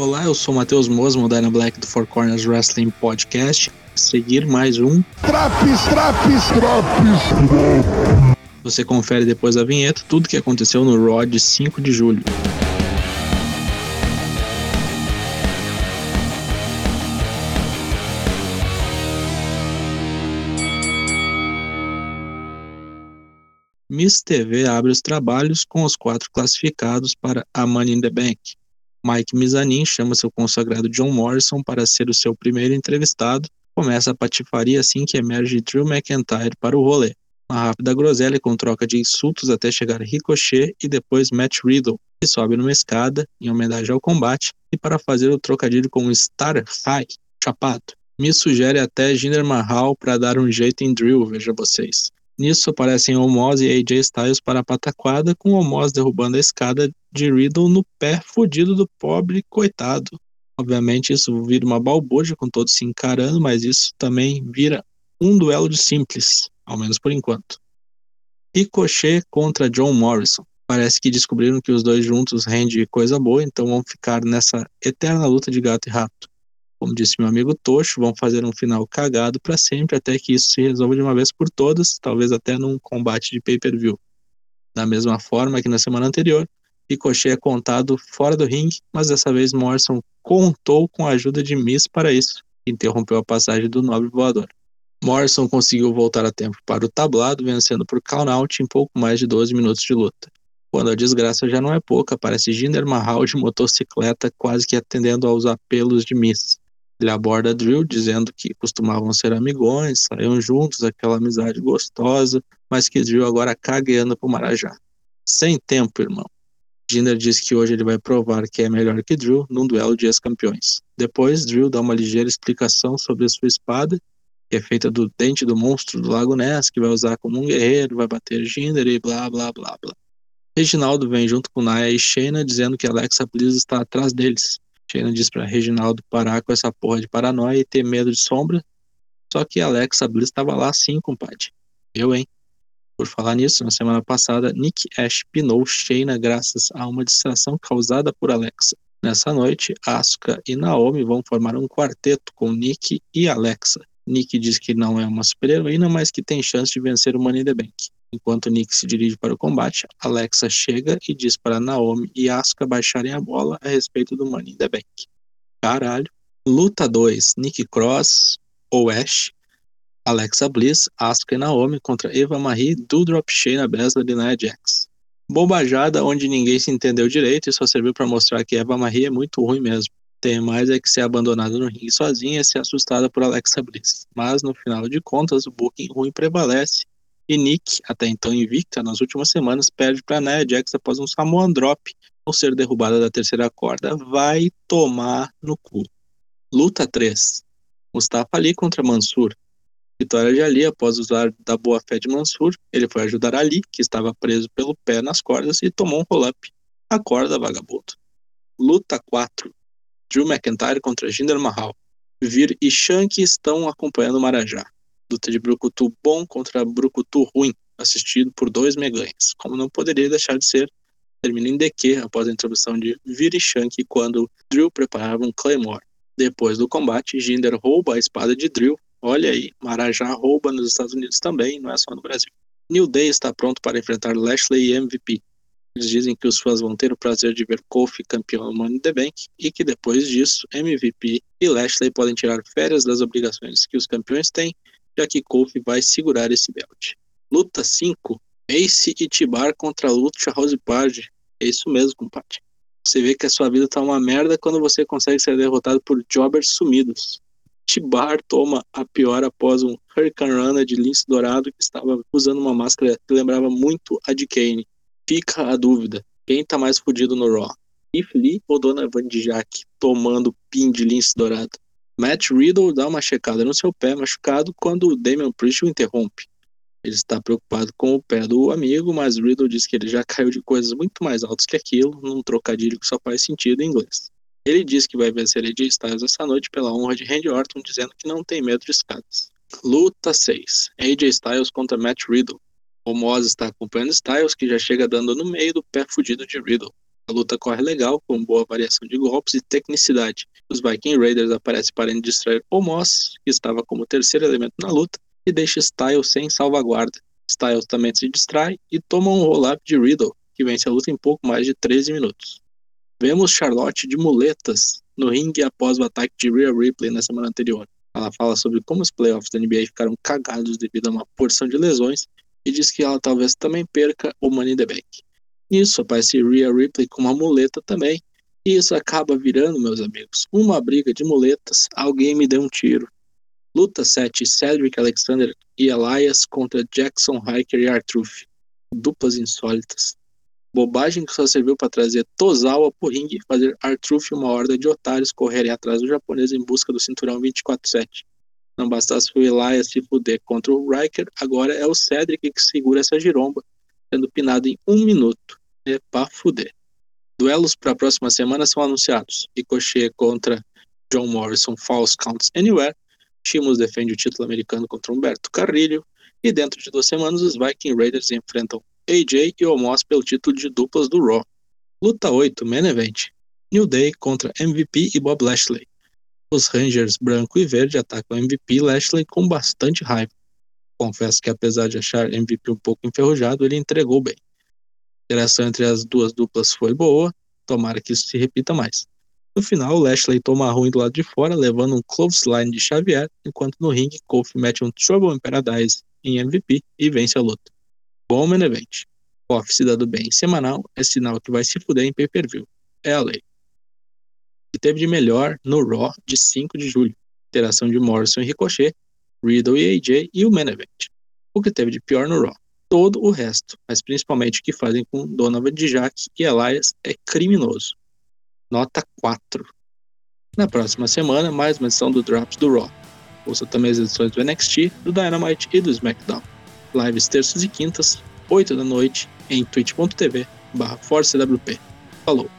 Olá, eu sou o Matheus Mosmo, Dyna Black do Four Corners Wrestling Podcast. Seguir mais um. Traps, traps, traps! Você confere depois da vinheta tudo o que aconteceu no Raw de 5 de julho. Miss TV abre os trabalhos com os quatro classificados para a Money in the Bank. Mike Mizanin chama seu consagrado John Morrison para ser o seu primeiro entrevistado. Começa a patifaria assim que emerge Drew McIntyre para o rolê. Uma rápida groselha com troca de insultos até chegar Ricochet e depois Matt Riddle, que sobe numa escada em homenagem ao combate e para fazer o trocadilho com Star High, chapado. Me sugere até Jinder Mahal para dar um jeito em Drew, veja vocês. Nisso aparecem Omos e AJ Styles para a pataquada, com Omos derrubando a escada de Riddle no pé fudido do pobre coitado. Obviamente isso vira uma balbúrdia com todos se encarando, mas isso também vira um duelo de simples, ao menos por enquanto. Ricochet contra John Morrison. Parece que descobriram que os dois juntos rendem coisa boa, então vão ficar nessa eterna luta de gato e rato. Como disse meu amigo Tocho, vão fazer um final cagado para sempre até que isso se resolva de uma vez por todas, talvez até num combate de pay-per-view. Da mesma forma que na semana anterior, Ricochet é contado fora do ringue, mas dessa vez Morrison contou com a ajuda de Miss para isso, que interrompeu a passagem do nobre voador. Morrison conseguiu voltar a tempo para o tablado, vencendo por count-out em pouco mais de 12 minutos de luta. Quando a desgraça já não é pouca, aparece Jinder Mahal de motocicleta quase que atendendo aos apelos de Miss. Ele aborda Drill dizendo que costumavam ser amigões, saíam juntos, aquela amizade gostosa, mas que Drill agora caga e anda pro Marajá. Sem tempo, irmão. Jinder diz que hoje ele vai provar que é melhor que Drill num duelo de ex-campeões. Depois, Drill dá uma ligeira explicação sobre a sua espada, que é feita do dente do monstro do Lago Ness, que vai usar como um guerreiro, vai bater Jinder e blá blá blá blá. Reginaldo vem junto com Naya e Shayna dizendo que Alexa Bliss está atrás deles. Shayna diz para Reginaldo parar com essa porra de paranoia e ter medo de sombra. Só que Alexa Bliss estava lá sim, compadre. Eu, hein? Por falar nisso, na semana passada, Nick Ash pinou Shayna graças a uma distração causada por Alexa. Nessa noite, Asuka e Naomi vão formar um quarteto com Nick e Alexa. Nick diz que não é uma super-heroína, mas que tem chance de vencer o Money in the Bank. Enquanto Nick se dirige para o combate, Alexa chega e diz para Naomi e Asuka baixarem a bola a respeito do Money in the Bank. Caralho. Luta 2: Nick Cross ou Ash, Alexa Bliss, Asuka e Naomi contra Eva Marie, Doudrop, Shayna Baszler e Nia Jax. Bobajada onde ninguém se entendeu direito e só serviu para mostrar que Eva Marie é muito ruim mesmo. Tem mais é que ser abandonada no ringue sozinha e ser assustada por Alexa Bliss. Mas no final de contas, o booking ruim prevalece e Nick, até então invicta nas últimas semanas, perde para Nia Jax após um Samoan Drop ao ser derrubada da terceira corda. Vai tomar no cu. Luta 3. Mustafa Ali contra Mansur. Vitória de Ali após usar da boa fé de Mansur. Ele foi ajudar Ali, que estava preso pelo pé nas cordas, e tomou um roll-up. Acorda, vagabundo. Luta 4. Drew McIntyre contra Jinder Mahal. Vir e Shank estão acompanhando Marajá luta de Brucutu bom contra Brucutu ruim, assistido por dois meganhas, como não poderia deixar de ser. Termina em DQ após a introdução de Virishank quando Drill preparava um Claymore. Depois do combate, Jinder rouba a espada de Drill. Olha aí, Marajá rouba nos Estados Unidos também, não é só no Brasil. New Day está pronto para enfrentar Lashley e MVP. Eles dizem que os fãs vão ter o prazer de ver Kofi campeão do Money in the Bank e que depois disso, MVP e Lashley podem tirar férias das obrigações que os campeões têm já que Kofi vai segurar esse belt. Luta 5, Ace e Tibar contra Lucha House Party. É isso mesmo, compadre. Você vê que a sua vida tá uma merda quando você consegue ser derrotado por jobbers sumidos. Tibar toma a pior após um Hurricane Runner de lince dourado que estava usando uma máscara que lembrava muito a de Kane. Fica a dúvida, quem tá mais fudido no Raw? Keith Lee ou Dona Van Jack tomando pin de lince dourado? Matt Riddle dá uma checada no seu pé machucado quando Damian Priest o interrompe. Ele está preocupado com o pé do amigo, mas Riddle diz que ele já caiu de coisas muito mais altas que aquilo, num trocadilho que só faz sentido em inglês. Ele diz que vai vencer AJ Styles essa noite pela honra de Randy Orton, dizendo que não tem medo de escadas. Luta 6. AJ Styles contra Matt Riddle. O Moz está acompanhando Styles, que já chega dando no meio do pé fudido de Riddle. A luta corre legal, com boa variação de golpes e tecnicidade. Os Viking Raiders aparecem para distrair Omos, que estava como terceiro elemento na luta, e deixa Styles sem salvaguarda. Styles também se distrai e toma um roll-up de Riddle, que vence a luta em pouco mais de 13 minutos. Vemos Charlotte de muletas no ringue após o ataque de Rhea Ripley na semana anterior. Ela fala sobre como os playoffs da NBA ficaram cagados devido a uma porção de lesões e diz que ela talvez também perca o Money in the Bank. Nisso aparece Rhea Ripley com uma muleta também, e isso acaba virando, meus amigos, uma briga de muletas, alguém me deu um tiro. Luta 7, Cedric Alexander e Elias contra Jackson Hiker e Artruth. Duplas insólitas. Bobagem que só serviu para trazer Tozawa pro ringue e fazer Artruth e uma horda de otários correrem atrás do japonês em busca do cinturão 24-7. Não bastasse o Elias se fuder contra o Riker, agora é o Cedric que segura essa giromba, sendo pinado em um minuto. É pra fuder. Duelos para a próxima semana são anunciados. Ricochet contra John Morrison, False Counts Anywhere. Shimos defende o título americano contra Humberto Carrilho. E dentro de duas semanas, os Viking Raiders enfrentam AJ e Omos pelo título de duplas do Raw. Luta 8, Main Event. New Day contra MVP e Bob Lashley. Os Rangers branco e verde atacam MVP Lashley com bastante raiva. Confesso que apesar de achar MVP um pouco enferrujado, ele entregou bem. A interação entre as duas duplas foi boa, tomara que isso se repita mais. No final, Lashley toma ruim do lado de fora, levando um clothesline de Xavier, enquanto no ringue, Kofi mete um Trouble in Paradise em MVP e vence a luta. Bom main event. Off se dando bem semanal é sinal que vai se fuder em pay-per-view. É a lei. E teve de melhor no Raw de 5 de julho. Interação de Morrison e Ricochet, Riddle e AJ e o main event. O que teve de pior no Raw. Todo o resto, mas principalmente o que fazem com Donovan Dijak e Elias é criminoso. Nota 4. Na próxima semana, mais uma edição do Drops do Raw. Ouça também as edições do NXT, do Dynamite e do SmackDown lives terças e quintas, 8 da noite, em twitch.tv barra ForceWP. Falou!